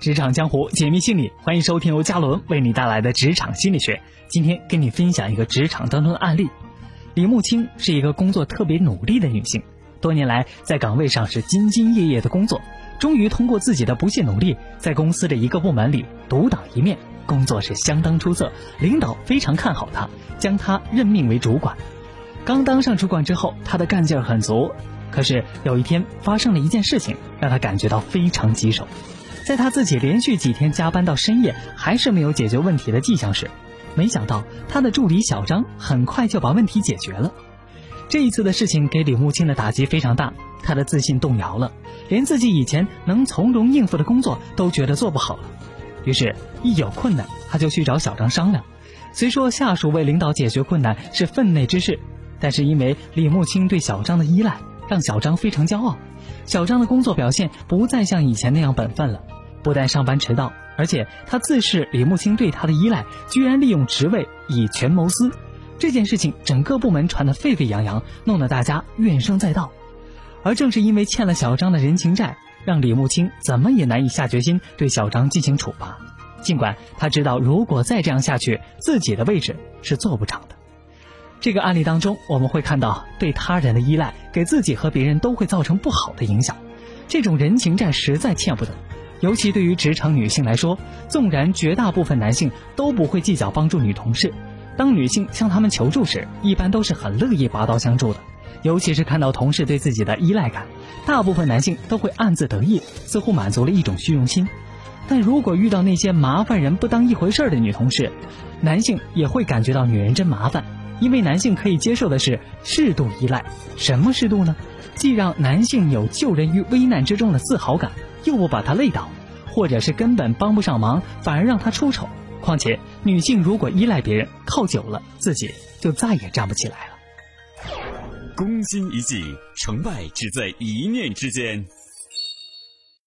职场江湖，解密心理，欢迎收听由嘉伦为你带来的职场心理学。今天跟你分享一个职场当中的案例。李木青是一个工作特别努力的女性，多年来在岗位上是兢兢业业的工作，终于通过自己的不懈努力，在公司的一个部门里独当一面，工作是相当出色，领导非常看好她，将她任命为主管。刚当上主管之后，她的干劲儿很足，可是有一天发生了一件事情，让她感觉到非常棘手。在他自己连续几天加班到深夜，还是没有解决问题的迹象时，没想到他的助理小张很快就把问题解决了。这一次的事情给李木青的打击非常大，他的自信动摇了，连自己以前能从容应付的工作都觉得做不好了。于是，一有困难他就去找小张商量。虽说下属为领导解决困难是分内之事，但是因为李木青对小张的依赖，让小张非常骄傲。小张的工作表现不再像以前那样本分了。不但上班迟到，而且他自恃李木青对他的依赖，居然利用职位以权谋私。这件事情整个部门传得沸沸扬扬，弄得大家怨声载道。而正是因为欠了小张的人情债，让李木青怎么也难以下决心对小张进行处罚。尽管他知道，如果再这样下去，自己的位置是坐不长的。这个案例当中，我们会看到，对他人的依赖，给自己和别人都会造成不好的影响。这种人情债实在欠不得。尤其对于职场女性来说，纵然绝大部分男性都不会计较帮助女同事，当女性向他们求助时，一般都是很乐意拔刀相助的。尤其是看到同事对自己的依赖感，大部分男性都会暗自得意，似乎满足了一种虚荣心。但如果遇到那些麻烦人不当一回事的女同事，男性也会感觉到女人真麻烦，因为男性可以接受的是适度依赖。什么适度呢？既让男性有救人于危难之中的自豪感。又不把他累倒，或者是根本帮不上忙，反而让他出丑。况且，女性如果依赖别人，靠久了，自己就再也站不起来了。攻心一计，成败只在一念之间。